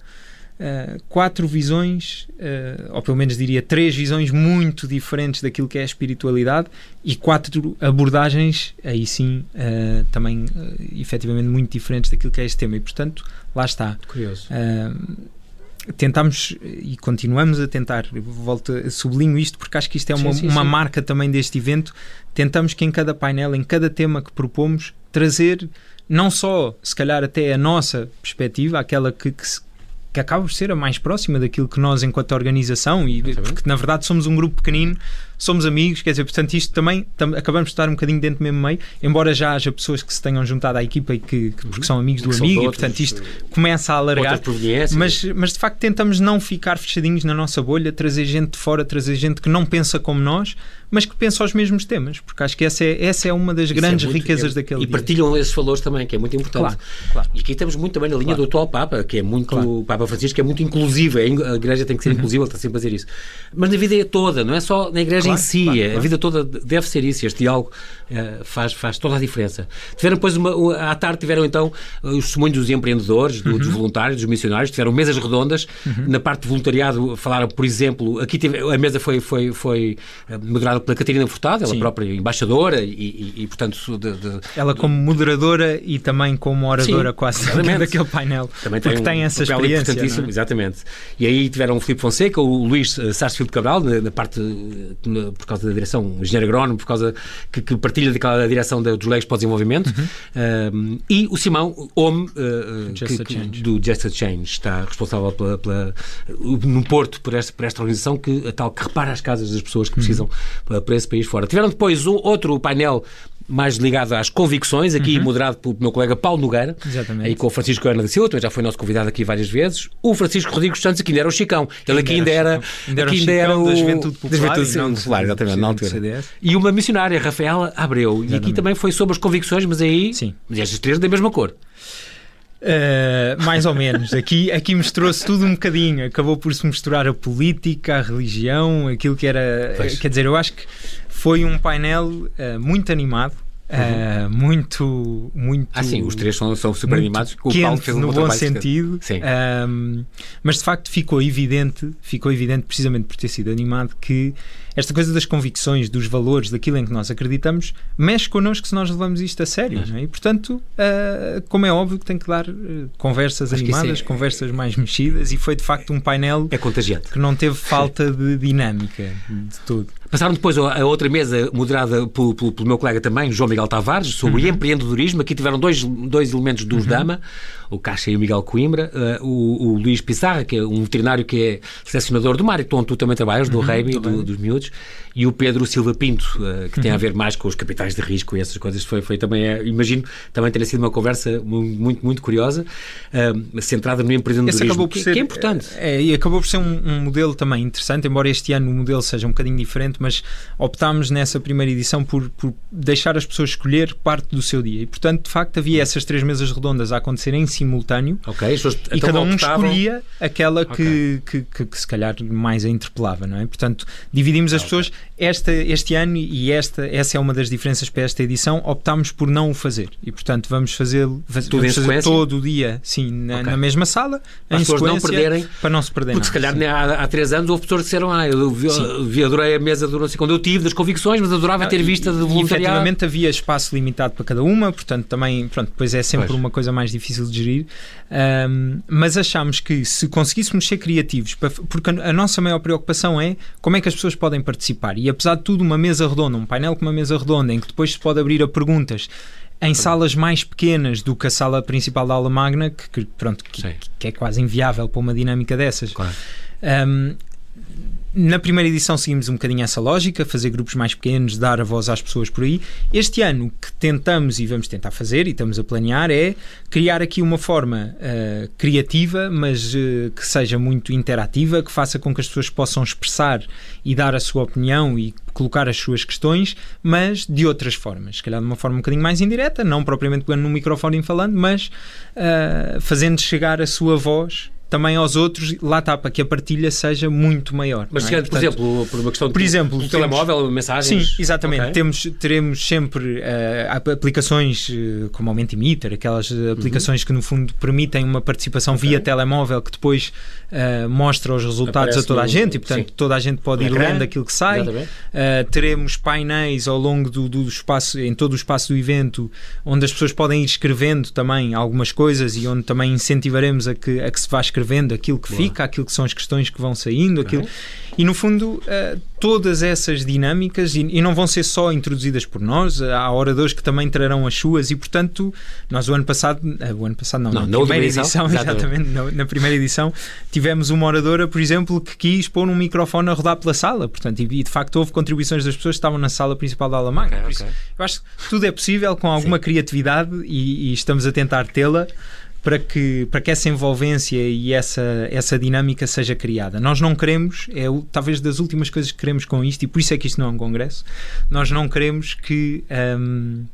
Uh, quatro visões, uh, ou pelo menos diria três visões muito diferentes daquilo que é a espiritualidade e quatro abordagens, aí sim, uh, também efetivamente muito diferentes daquilo que é este tema. E portanto, lá está. Curioso. Tentamos e continuamos a tentar, volto, sublinho isto porque acho que isto é uma, sim, sim, uma sim. marca também deste evento. Tentamos que em cada painel, em cada tema que propomos, trazer não só, se calhar, até a nossa perspectiva, aquela que, que, que acaba por ser a mais próxima daquilo que nós, enquanto organização, e porque na verdade somos um grupo pequenino, somos amigos, quer dizer, portanto, isto também tam, acabamos de estar um bocadinho dentro do mesmo meio, embora já haja pessoas que se tenham juntado à equipa e que, que porque são amigos do amigo, e portanto isto começa a alargar. Mas, mas de facto tentamos não ficar fechadinhos na nossa bolha, trazer gente de fora, trazer gente que não pensa como nós, mas que pensa aos mesmos temas, porque acho que essa é, essa é uma das Isso é grandes é muito, riquezas é, daquele E dia. partilham esses valores também, que é muito importante. Claro, claro. E aqui estamos muito também na linha claro. do atual Papa, que é muito, o Papa Francisco, que é muito inclusivo, a Igreja tem que ser uhum. inclusiva, ele está sempre a dizer isso. Mas na vida é toda, não é só na Igreja em si, a vida toda deve ser isso, este diálogo uh, faz, faz toda a diferença. Tiveram depois, uma, à tarde tiveram então os testemunhos dos empreendedores, do, uhum. dos voluntários, dos missionários, tiveram mesas redondas, uhum. na parte de voluntariado falaram, por exemplo, aqui tive, a mesa foi, foi, foi eh, moderada pela Catarina Furtado, ela Sim. própria embaixadora e, e, e portanto... De, de, ela como moderadora e também como oradora Sim, quase daquele painel, também porque tem, um tem essa experiência. É? Exatamente. E aí tiveram o Filipe Fonseca, o Luís eh, Sarsfield Cabral, na, na parte, por causa da direção, o engenheiro agrónomo, por causa que, que partilha daquela direção dos leis para o desenvolvimento, uhum. e o Simão Home, uh, Just que, que, do Just a Change, está responsável pela, pela, no Porto por esta, por esta organização que, a tal que repara as casas das pessoas que uhum. precisam uhum. para esse país fora. Tiveram depois um, outro painel mais ligado às convicções, aqui uhum. moderado pelo meu colega Paulo Nogueira, Exatamente. aí com o Francisco Ana da Silva, também já foi nosso convidado aqui várias vezes. O Francisco Rodrigues Santos aqui ainda era o Chicão. Ele aqui ainda era, ainda era, ainda era o da Juventude Popular, da Juventude Popular exatamente, na altura. E uma missionária, Rafaela Abreu. E aqui também foi sobre as convicções, mas aí, Sim. mas estas três da mesma cor. Uh, mais ou menos. Aqui, aqui misturou-se tudo um bocadinho. Acabou por se misturar a política, a religião, aquilo que era. Pois. Quer dizer, eu acho que foi um painel uh, muito animado. Uhum. Uh, muito, muito. Ah, sim, os três são, são super animados. O Paulo fez um no bom sentido. Sim. Um, mas de facto ficou evidente, ficou evidente precisamente por ter sido animado que esta coisa das convicções, dos valores, daquilo em que nós acreditamos, mexe connosco se nós levamos isto a sério. É? E, portanto, uh, como é óbvio que tem que dar uh, conversas Acho animadas, é... conversas mais mexidas, e foi de facto um painel é contagiante. que não teve falta de dinâmica de tudo. Passaram depois a outra mesa moderada pelo, pelo, pelo meu colega também, João Miguel Tavares, sobre uhum. empreendedorismo. Aqui tiveram dois, dois elementos dos uhum. Dama, o Caixa e o Miguel Coimbra, uh, o, o, Luís Pissarra, que é um veterinário que é selecionador do mar, e tu também trabalhas, do uhum, Reimi, do, dos miúdos, e o Pedro Silva Pinto, uh, que tem a uhum. ver mais com os capitais de risco e essas coisas. Foi, foi também, é, imagino, também ter sido uma conversa muito, muito curiosa, uh, centrada no empreendedorismo, que, ser, que, é importante. É, e acabou por ser um, um, modelo também interessante, embora este ano o modelo seja um bocadinho diferente, mas optámos nessa primeira edição por, por deixar as pessoas escolher parte do seu dia. E, portanto, de facto, havia essas três mesas redondas a acontecer em simultâneo okay, e então cada um escolhia aquela okay. que, que, que, que, se calhar mais a interpelava, não é? Portanto, dividimos as pessoas, esta, este ano, e esta, essa é uma das diferenças para esta edição, optámos por não o fazer. E, portanto, vamos fazer, faz, Tudo vamos fazer todo o dia, sim, na, Ok. na mesma sala, Para as pessoas não perderem- para não se perder Porque se nada, calhar sim. né, há, há três anos houve pessoas que disseram ah, eu vi, vi- adorei a mesa do não sei quando eu tive, das convicções, mas adorava ter E- vista de e, voluntariado. efetivamente havia espaço limitado para cada uma, portanto também, pronto, depois é sempre Pois. uma coisa mais difícil de gerir. Ahm, mas achámos que se conseguíssemos ser criativos, para- porque a, a nossa maior preocupação é como é que as pessoas podem participar. E apesar de tudo, uma mesa redonda, um painel com uma mesa redonda, em que depois se pode abrir a perguntas. Em salas mais pequenas do que a sala principal da aula magna, que, que, pronto, que, que é quase inviável para uma dinâmica dessas. Claro. Um, na primeira edição seguimos um bocadinho essa lógica, fazer grupos mais pequenos, dar a voz às pessoas por aí. Este ano o que tentamos e vamos tentar fazer e estamos a planear é criar aqui uma forma uh, criativa, mas uh, que seja muito interativa, que faça com que as pessoas possam expressar e dar a sua opinião e colocar as suas questões, mas de outras formas. Se calhar de uma forma um bocadinho mais indireta, não propriamente pegando no microfone e falando, mas uh, fazendo chegar a sua voz também aos outros, lá está, para que a partilha seja muito maior. Mas é? por Portanto, exemplo, por uma questão de por exemplo, um telemóvel, mensagens. Sim, exatamente. Ok. Temos, teremos sempre ap- aplicações eh, como o Mentimeter, aquelas eh, aplicações Uhum. que no fundo permitem uma participação via telemóvel que depois eh, mostra os resultados Aparece a toda a no- gente e portanto sim. toda a gente pode ir lendo aquilo que sai. Uh, teremos painéis ao longo do, do espaço, em todo o espaço do evento, onde as pessoas podem ir escrevendo também algumas coisas e onde também incentivaremos a que, a que se vá escrevendo aquilo que Boa. fica, aquilo que são as questões que vão saindo, aquilo. E no fundo, uh, todas essas dinâmicas, e, e não vão ser só introduzidas por nós, há oradores que também trarão as suas, e portanto, nós o ano passado, uh, o ano passado não, Não, na primeira edição, edição, exatamente. exatamente, na, na primeira edição, tivemos uma oradora, por exemplo, que quis pôr um microfone a rodar pela sala, portanto, e, e de facto houve contribuições das pessoas que estavam na sala principal da aula magna. Ok, Por isso, ok. Eu acho que tudo é possível com alguma criatividade e, e estamos a tentar tê-la para que, para que essa envolvência e essa, essa dinâmica seja criada. Nós não queremos, é talvez das últimas coisas que queremos com isto, e por isso é que isto não é um congresso, nós não queremos que, hum,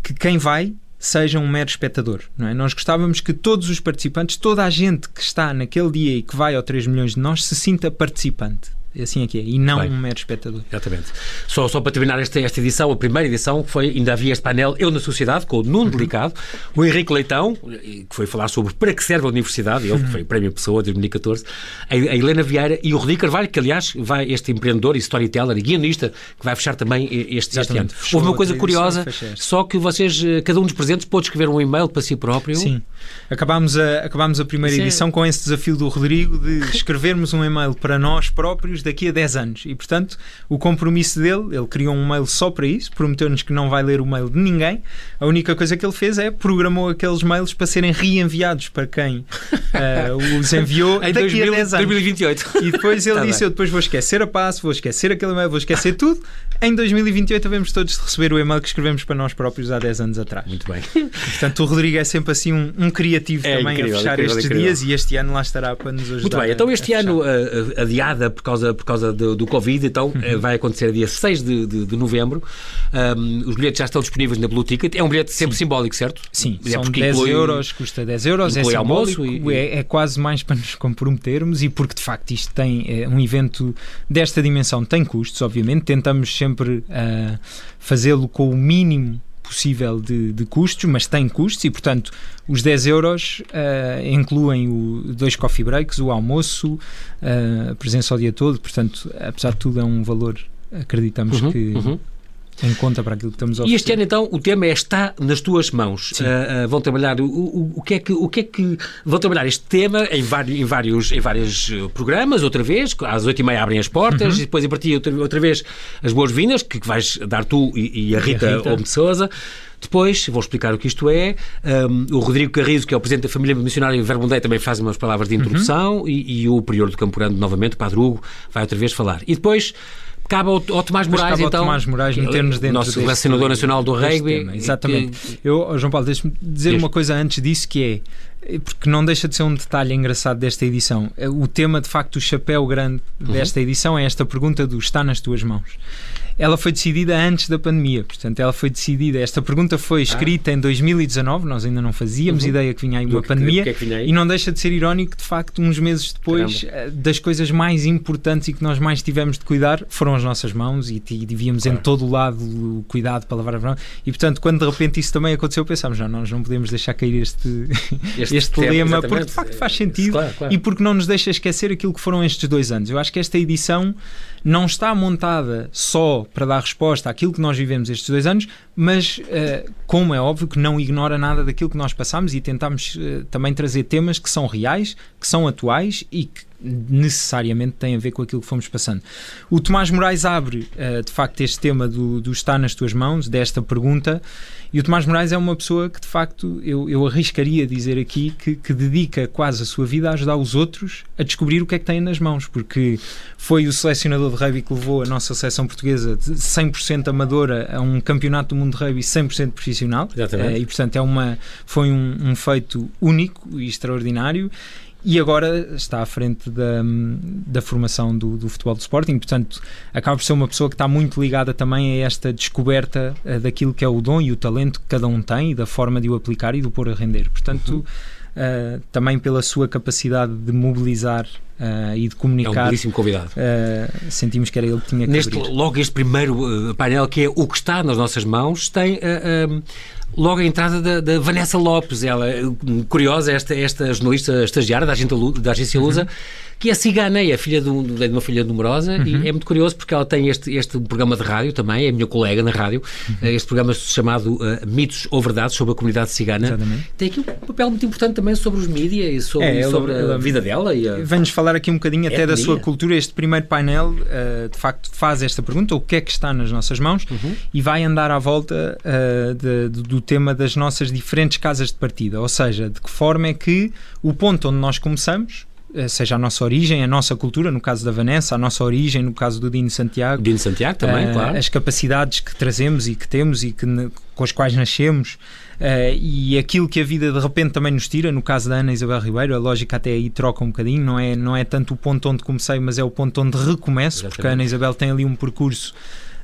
que quem vai seja um mero espectador. Não é? Nós gostávamos que todos os participantes, toda a gente que está naquele dia e que vai ao 3 milhões de nós, se sinta participante. Assim é que é, e não Bem. um mero espectador. Exatamente. Só, só para terminar esta, esta edição, a primeira edição, que foi, ainda havia este painel Eu na Sociedade, com o Nuno Delicado, o Henrique Leitão, que foi falar sobre para que serve a universidade, ele que foi Prémio Pessoa de 2014, a, a Helena Vieira e o Rodrigo Carvalho, que aliás vai, este empreendedor e storyteller e guionista, que vai fechar também este, este ano. Exatamente. Fechou Houve uma coisa curiosa, só que vocês, eh, cada um dos presentes, pôde escrever um e-mail para si próprio. Sim. Acabámos a, acabámos a primeira é- edição com esse desafio do Rodrigo de escrevermos um e-mail para nós próprios daqui a 10 anos. E, portanto, o compromisso dele, ele criou um mail só para isso, prometeu-nos que não vai ler o mail de ninguém. A única coisa que ele fez é programou aqueles mails para serem reenviados para quem eh, os enviou Em daqui 2000, a 10 anos. 2028. E depois ele Tá disse: bem. Eu depois vou esquecer a passo, vou esquecer aquele e-mail, vou esquecer tudo. Em 2028 devemos todos receber o e-mail que escrevemos para nós próprios há 10 anos atrás. Muito bem. Portanto, o Rodrigo é sempre assim um, um criativo É também incrível, a fechar incrível, estes incrível. dias e este ano lá estará para nos ajudar. Muito bem, então este ano, eh, adiada por causa, por causa do, do Covid, então eh, vai acontecer dia 6 de, de, de novembro. Ahm, os bilhetes já estão disponíveis na Blue Ticket. É um bilhete sempre simbólico, certo? Sim, É são porque 10 inclui- euros, custa 10 euros, é simbólico, e- é, é quase mais para nos comprometermos e porque de facto isto tem é, um evento desta dimensão tem custos, obviamente, tentamos sempre ah, fazê-lo com o mínimo possível de, de custos, mas tem custos e, portanto, os 10 euros ah, incluem o dois coffee breaks, o almoço, ah, a presença ao dia todo, portanto, apesar de tudo, é um valor, acreditamos Uhum, que uhum. Em conta para aquilo que estamos a E oferecer. este ano, então, o tema é Está nas tuas mãos. Ah, ah, vão trabalhar o, o, o que é que o que é que vão trabalhar este tema em vários em vários em vários eh, programas outra vez às oito e meia abrem as portas Uhum. e depois a partir outra, outra vez as boas-vindas que, que vais dar tu e, e a Rita, Rita. Olmo de Sousa. Depois, vou explicar o que isto é. Um, o Rodrigo Carrizo, que é o presidente da família missionária Verbundei, também faz umas palavras de introdução. E, e o prior do Campurano, novamente, o Padre Hugo, vai outra vez falar. E depois. Cabe ao, ao Tomás Moraes, cabe ao então. Tomás Moraes meter-nos o dentro nosso deste- relacionador nacional do rugby. tema. Exatamente. que- Eu, João Paulo, deixa-me dizer Diz. uma coisa antes disso que é, porque não deixa de ser um detalhe engraçado desta edição. O tema, de facto, o chapéu grande Uhum. desta edição é esta pergunta do está nas tuas mãos. Ela foi decidida antes da pandemia. Portanto, ela foi decidida. Esta pergunta foi ah. escrita ah. em 2019, nós ainda não fazíamos uhum. ideia que vinha aí uma Do pandemia. Que, que é e não deixa de ser irónico, de facto, uns meses depois, Caramba. Eh, das coisas mais importantes e que nós mais tivemos de cuidar foram as nossas mãos e, e devíamos claro. em todo o lado o cuidado para lavar as mãos. E, portanto, quando de repente isso também aconteceu, pensámos, não, nós não podemos deixar cair este, este, este tema, lema, porque de facto faz sentido claro, claro. e porque não nos deixa esquecer aquilo que foram estes dois anos. Eu acho que esta edição não está montada só para dar resposta àquilo que nós vivemos estes dois anos, mas, uh, como é óbvio, que não ignora nada daquilo que nós passamos e tentamos uh, também trazer temas que são reais, que são atuais e que necessariamente têm a ver com aquilo que fomos passando. O Tomás Moraes abre, uh, de facto, este tema do, do está nas tuas mãos, desta pergunta, e o Tomás Moraes é uma pessoa que, de facto, eu, eu arriscaria dizer aqui que, que, dedica quase a sua vida a ajudar os outros a descobrir o que é que têm nas mãos, porque foi o selecionador de rugby que levou a nossa seleção portuguesa de 100% amadora a um campeonato do mundo de rugby 100% profissional. Uh, e, portanto, é uma, foi um, um feito único e extraordinário e agora está à frente da, da formação do, do, futebol do Sporting, portanto acaba por ser uma pessoa que está muito ligada também a esta descoberta uh, daquilo que é o dom e o talento que cada um tem e da forma de o aplicar e de o pôr a render. Portanto, uhum. Uh, também pela sua capacidade de mobilizar uh, e de comunicar. É um belíssimo convidado. Uh, sentimos que era ele que tinha que Neste, abrir. Logo este primeiro painel, que é o que está nas nossas mãos, tem logo a entrada da, da, Vanessa Lopes. Ela, curiosa, esta, esta jornalista estagiária da, agência, Lusa, uhum que é cigana e é filha de, um, de uma filha numerosa uhum. e é muito curioso porque ela tem este, este programa de rádio também, é minha colega na rádio, uhum. este programa chamado uh, Mitos ou Verdades sobre a comunidade cigana. Exatamente. Tem aqui um papel muito importante também sobre os mídias e sobre, é, sobre ela, a vida dela. E a... Vem-nos falar aqui um bocadinho até da sua cultura. Este primeiro painel, uh, de facto, faz esta pergunta: o que é que está nas nossas mãos? Uhum. E vai andar à volta uh, de, do tema das nossas diferentes casas de partida. Ou seja, de que forma é que o ponto onde nós começamos eh, seja a nossa origem, a nossa cultura, no caso da Vanessa, a nossa origem, no caso do Dino Santiago. Dino Santiago também, uh, claro. As capacidades que trazemos e que temos e que, com as quais nascemos. Uh, e aquilo que a vida de repente também nos tira, no caso da Ana Isabel Ribeiro, a lógica até aí troca um bocadinho, não é, não é tanto o ponto onde comecei, mas é o ponto onde recomeço, Exatamente. porque a Ana Isabel tem ali um percurso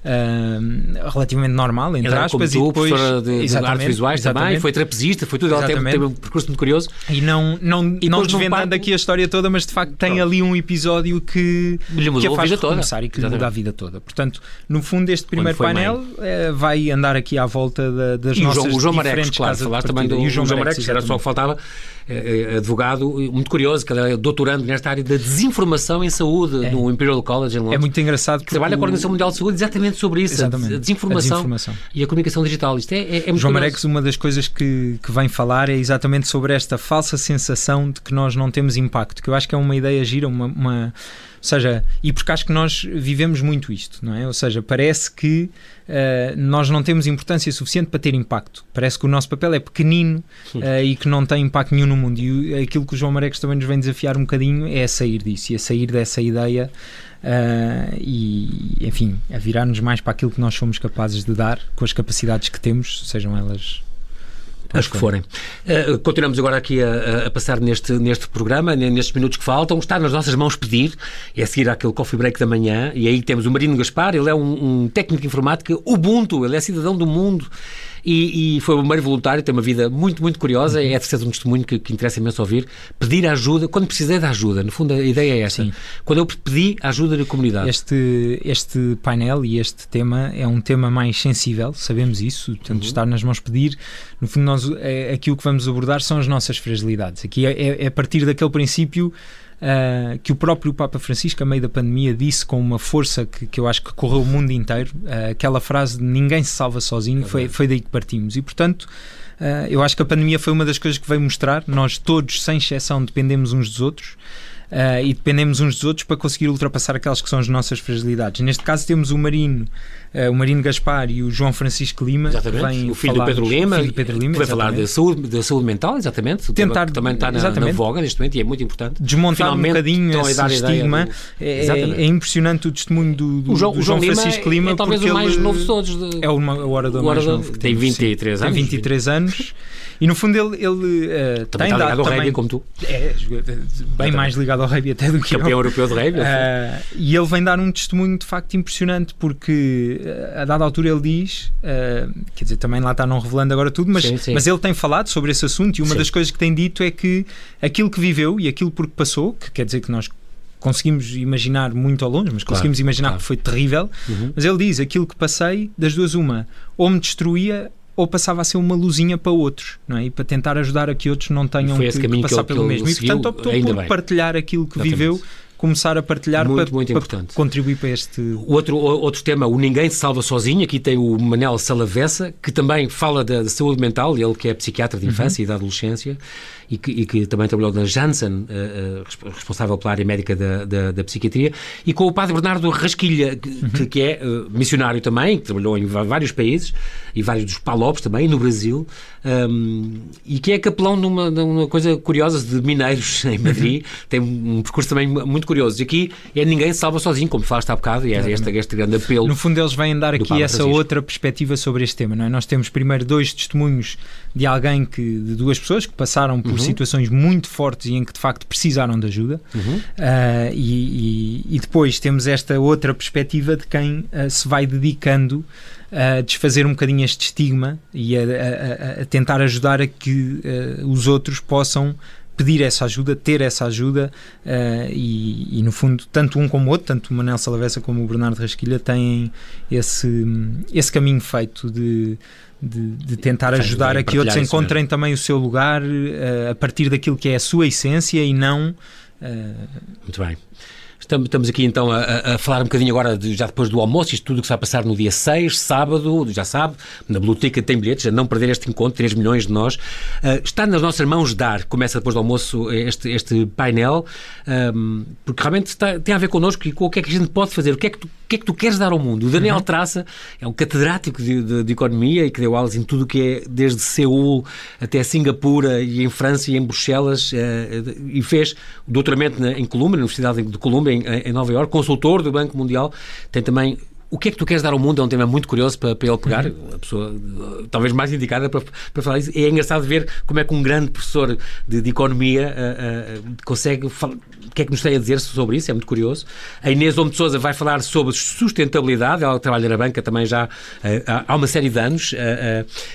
uh, relativamente normal, entre Ela aspas. Como tu, e depois, de, de artes visuais exatamente. também, foi trapezista, foi tudo. Ela teve, teve, um percurso muito curioso. E não, não, e não desvendando aqui a história toda, mas de facto tem Pronto. ali um episódio que, lhe mudou que a faz a vida toda. e que lhe muda a vida toda. Portanto, no fundo, este primeiro painel eh, vai andar aqui à volta da, das e nossas o João, o João Marecos, claro, falar também do e o João, João Marecos, era só o que faltava advogado muito curioso, que ele é doutorando nesta área da desinformação em saúde é. no Imperial College em Londres. É muito engraçado. Que trabalha com a Organização Mundial de Saúde exatamente sobre isso, exatamente. A, desinformação a, desinformação e a comunicação digital. Isto é, é, é João Marex, uma das coisas que, que vem falar é exatamente sobre esta falsa sensação de que nós não temos impacto, que eu acho que é uma ideia gira, uma, uma ou seja, e porque acho que nós vivemos muito isto, não é? Ou seja, parece que uh, nós não temos importância suficiente para ter impacto. Parece que o nosso papel é pequenino uh, e que não tem impacto nenhum no mundo. E aquilo que o João Marecos também nos vem desafiar um bocadinho é a sair disso e a sair dessa ideia uh, e, enfim, a virar-nos mais para aquilo que nós somos capazes de dar com as capacidades que temos, sejam elas as que forem. Uh, continuamos agora aqui a, a, passar neste, neste programa, nestes minutos que faltam. Está nas nossas mãos pedir, é seguir aquele coffee break da manhã, e aí temos o Marino Gaspar, ele é um, um técnico de informática Ubuntu, ele é cidadão do mundo e, e foi o primeiro voluntário, tem uma vida muito, muito curiosa, é de ser um testemunho que, que interessa imenso ouvir. Pedir ajuda, quando precisei de ajuda, no fundo a ideia é essa. Sim. Quando eu pedi ajuda da comunidade. Este, este painel e este tema é um tema mais sensível, sabemos isso, portanto, uhum. estar nas mãos pedir, no fundo, nós, é, aqui o que vamos abordar são as nossas fragilidades. Aqui é, é, é a partir daquele princípio uh, que o próprio Papa Francisco, a meio da pandemia, disse com uma força que, que eu acho que correu o mundo inteiro, uh, aquela frase de ninguém se salva sozinho, foi, foi daí que partimos. E, portanto, uh, eu acho que a pandemia foi uma das coisas que veio mostrar, nós todos, sem exceção, dependemos uns dos outros, uh, e dependemos uns dos outros para conseguir ultrapassar aquelas que são as nossas fragilidades. Neste caso temos o Marino, uh, o Marino Gaspar e o João Francisco Lima, o filho do Pedro Lima, filho Pedro Lima que vai falar da saúde, da saúde mental, exatamente, Tentar, que também está na, na, voga neste momento e é muito importante. Desmontar Finalmente, um bocadinho esse estigma. Do... É, é, impressionante o testemunho do, do, o João, do João, João Francisco Lima, é, é talvez o mais novo de todos. De... É o orador mais novo que tem 23 sim, anos. Tem 23 anos E no fundo ele, ele uh, também está ligado ao também, como tu. É, bem mais ligado ao rugby até do que Campeão eu. europeu de rugby. Uh, e ele vem dar um testemunho de facto impressionante porque a dada altura ele diz, quer dizer, também lá está não revelando agora tudo, mas, sim, sim. mas ele tem falado sobre esse assunto e uma sim. das coisas que tem dito é que aquilo que viveu e aquilo por que passou, que quer dizer que nós conseguimos imaginar muito ao longe, mas conseguimos claro, imaginar claro. que foi terrível. Uhum. Mas ele diz: aquilo que passei, das duas, uma, ou me destruía ou passava a ser uma luzinha para outros, não é? E para tentar ajudar a que outros não tenham que, que, passar que pelo mesmo. E portanto optou por bem. partilhar aquilo que Exatamente. viveu começar a partilhar muito, para, muito para contribuir para este. Outro, outro tema, o Ninguém se Salva Sozinho. Aqui tem o Manel Salavessa, que também fala da, saúde mental, ele que é psiquiatra de infância uhum. e da adolescência e que, e que também trabalhou na Janssen, uh, responsável pela área médica da, da, da, psiquiatria, e com o padre Bernardo Rasquilha, que, uhum. que é uh, missionário também, que trabalhou em vários países, e vários dos Palopes também, no Brasil, um, e que é capelão numa, numa coisa curiosa de mineiros em Madrid, uhum. tem um percurso também muito curioso. E aqui é ninguém se salva sozinho, como falaste há bocado, e é este, este grande apelo. No fundo, eles vêm dar aqui essa Francisco. outra perspectiva sobre este tema, não é? Nós temos primeiro dois testemunhos de alguém que, de duas pessoas que passaram por uhum. situações muito fortes e em que de facto precisaram de ajuda, uh, e, e, e, depois temos esta outra perspectiva de quem uh, se vai dedicando a desfazer um bocadinho este estigma e a, a, a tentar ajudar a que uh, os outros possam pedir essa ajuda, ter essa ajuda uh, e, e, no fundo tanto um como o outro, tanto o Manel Salavessa como o Bernardo Rasquilha têm esse, esse caminho feito de, de, de tentar ajudar a que outros encontrem mesmo. também o seu lugar uh, a partir daquilo que é a sua essência e não... Uh... Muito bem. Estamos aqui então a, a, falar um bocadinho agora, de, já depois do almoço, isto tudo que se vai passar no dia 6, sábado, já sabe, na Biblioteca tem bilhetes, a não perder este encontro, 3 milhões de nós. Uh, está nas nossas mãos dar, começa depois do almoço este, este painel, um, porque realmente está, tem a ver connosco e com o que é que a gente pode fazer, o que é que tu, o que é que tu queres dar ao mundo. O Daniel uhum. Traça é um catedrático de, de, de, economia e que deu aulas em tudo o que é, desde Seul até Singapura e em França e em Bruxelas, uh, e fez doutoramento na, em Colômbia, na Universidade de Colômbia, em, em Nova Iorque, consultor do Banco Mundial, tem também o que é que tu queres dar ao mundo é um tema muito curioso para, para ele pegar, uhum. a pessoa talvez mais indicada para, para falar isso. É engraçado ver como é que um grande professor de, de economia uh, uh, consegue falar, o que é que nos tem a dizer sobre isso, é muito curioso. A Inês Homem de Souza vai falar sobre sustentabilidade, ela trabalha na banca também já uh, há uma série de anos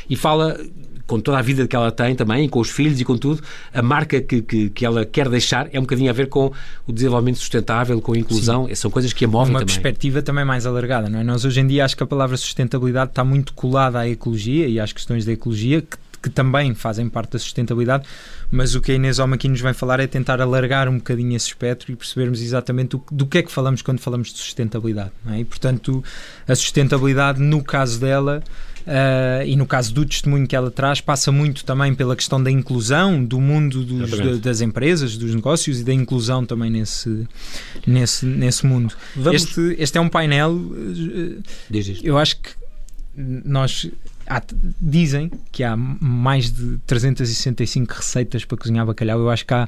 e fala com toda a vida que ela tem também, com os filhos e com tudo, a marca que, que, que ela quer deixar é um bocadinho a ver com o desenvolvimento sustentável, com a inclusão, Sim. são coisas que a movem Uma também. perspectiva também mais alargada, não é? Nós hoje em dia acho que a palavra sustentabilidade está muito colada à ecologia e às questões da ecologia, que que também fazem parte da sustentabilidade, mas o que a Inês Alma aqui nos vem falar é tentar alargar um bocadinho esse espectro e percebermos exatamente o, do que é que falamos quando falamos de sustentabilidade. É? E, portanto, a sustentabilidade, no caso dela, Uh, e no caso do testemunho que ela traz, passa muito também pela questão da inclusão do mundo dos, das empresas, dos negócios e da inclusão também nesse, nesse, nesse mundo. Vamos... Este, este é um painel. Uh, eu acho que nós há, dizem que há mais de 365 receitas para cozinhar bacalhau. Eu acho que há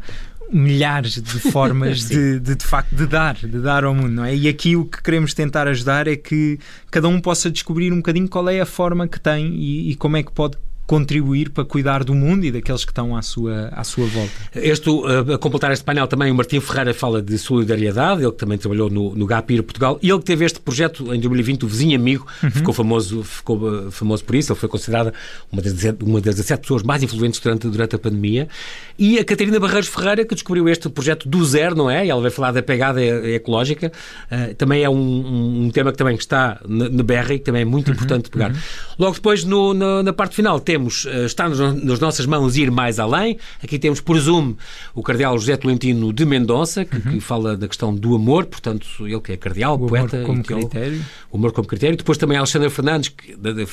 milhares de formas de, de, de facto de dar, de dar ao mundo, não é? E aqui o que queremos tentar ajudar é que cada um possa descobrir um bocadinho qual é a forma que tem e, e como é que pode contribuir para cuidar do mundo e daqueles que estão à sua, à sua volta. Este, uh, a completar este painel também, o Martim Ferreira fala de solidariedade, ele que também trabalhou no, no GAPIR Portugal, e ele que teve este projeto em 2020, o Vizinho Amigo, uhum. ficou, famoso, ficou uh, famoso por isso, ele foi considerada uma das, uma das 17 pessoas mais influentes durante, durante a pandemia, e a Catarina Barreiros Ferreira, que descobriu este projeto do zero, não é? Ela vai falar da pegada ecológica, uh, também é um, um, tema que também está na, na BR e que também é muito uhum. importante pegar. Uhum. Logo depois, no, na, na parte final, tem temos, uh, está nas nossas mãos ir mais além. Aqui temos, por Zoom, o cardeal José Tolentino de Mendonça, que, uhum. que, fala da questão do amor, portanto, ele que é cardeal, o poeta. Amor como critério. O amor como critério. Depois também Alexandre Fernandes, que, da, da,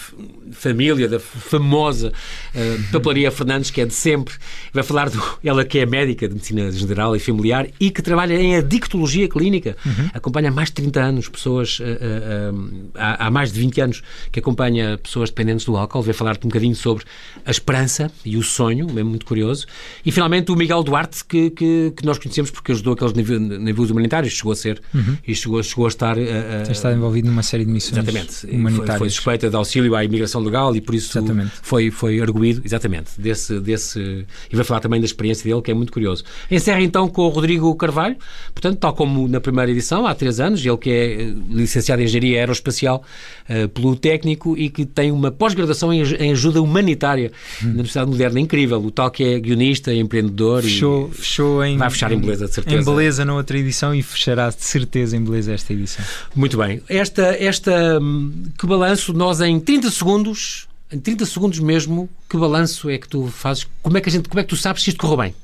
família, da famosa uh, Papelaria Fernandes, que é de sempre. Vai falar do. Ela que é médica de medicina general e familiar e que trabalha em adictologia clínica. Uhum. Acompanha há mais de 30 anos pessoas, uh, há, há mais de 20 anos que acompanha pessoas dependentes do álcool. Vai falar-te um bocadinho sobre sobre a esperança e o sonho, é muito curioso. E finalmente o Miguel Duarte, que, que, que nós conhecemos porque ajudou aqueles navios humanitários, chegou a ser uhum. e chegou, chegou a estar. Uh, Tem estado envolvido numa série de missões exatamente, humanitárias. Foi, foi suspeita de auxílio à imigração legal e por isso exatamente. foi, foi arguído, exatamente, desse, desse. E vai falar também da experiência dele, que é muito curioso. Encerra então com o Rodrigo Carvalho, portanto, tal como na primeira edição, há três anos, ele que é eh, licenciado em Engenharia Aeroespacial uh, pelo técnico e que tem uma pós-graduação em, em, ajuda humanitária hum. na Universidade Moderna, incrível. O tal que é guionista, empreendedor fechou, e fechou em, vai fechar em beleza, de certeza. Em beleza na outra edição e fechará de certeza em beleza esta edição. Muito bem. Esta, esta hum, que balanço nós em 30 segundos, em 30 segundos mesmo, que balanço é que tu fazes? Como é que a gente, como é que tu sabes se isto correu bem?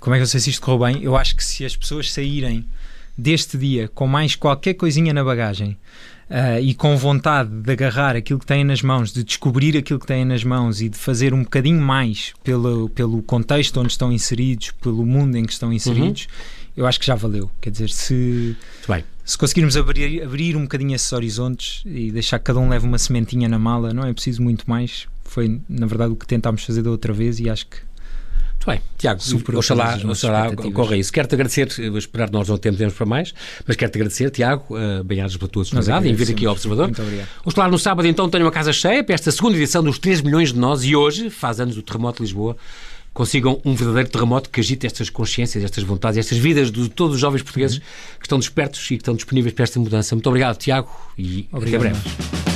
Como é que eu sei se isto correu bem? Eu acho que se as pessoas saírem deste dia com mais qualquer coisinha na bagagem uh, e com vontade de agarrar aquilo que têm nas mãos, de descobrir aquilo que têm nas mãos e de fazer um bocadinho mais pelo, pelo contexto onde estão inseridos, pelo mundo em que estão inseridos, uhum. eu acho que já valeu. Quer dizer, se, se conseguirmos abrir, abrir um bocadinho esses horizontes e deixar que cada um leve uma sementinha na mala, não é preciso muito mais. Foi, na verdade, o que tentámos fazer da outra vez e acho que muito bem, Tiago, Super oxalá, oxalá ocorra isso. Quero-te agradecer, vou esperar, nós não temos tempo para mais, mas quero-te agradecer, Tiago, uh, bem-ajas pela tua disponibilidade em vir aqui ao Observador. Muito obrigado. Falar no sábado, então, tenho uma casa cheia para esta segunda edição dos 3 milhões de nós e hoje, faz anos do terremoto de Lisboa, consigam um verdadeiro terremoto que agite estas consciências, estas vontades, estas vidas de todos os jovens portugueses uhum. que estão despertos e que estão disponíveis para esta mudança. Muito obrigado, Tiago, e obrigado, até breve.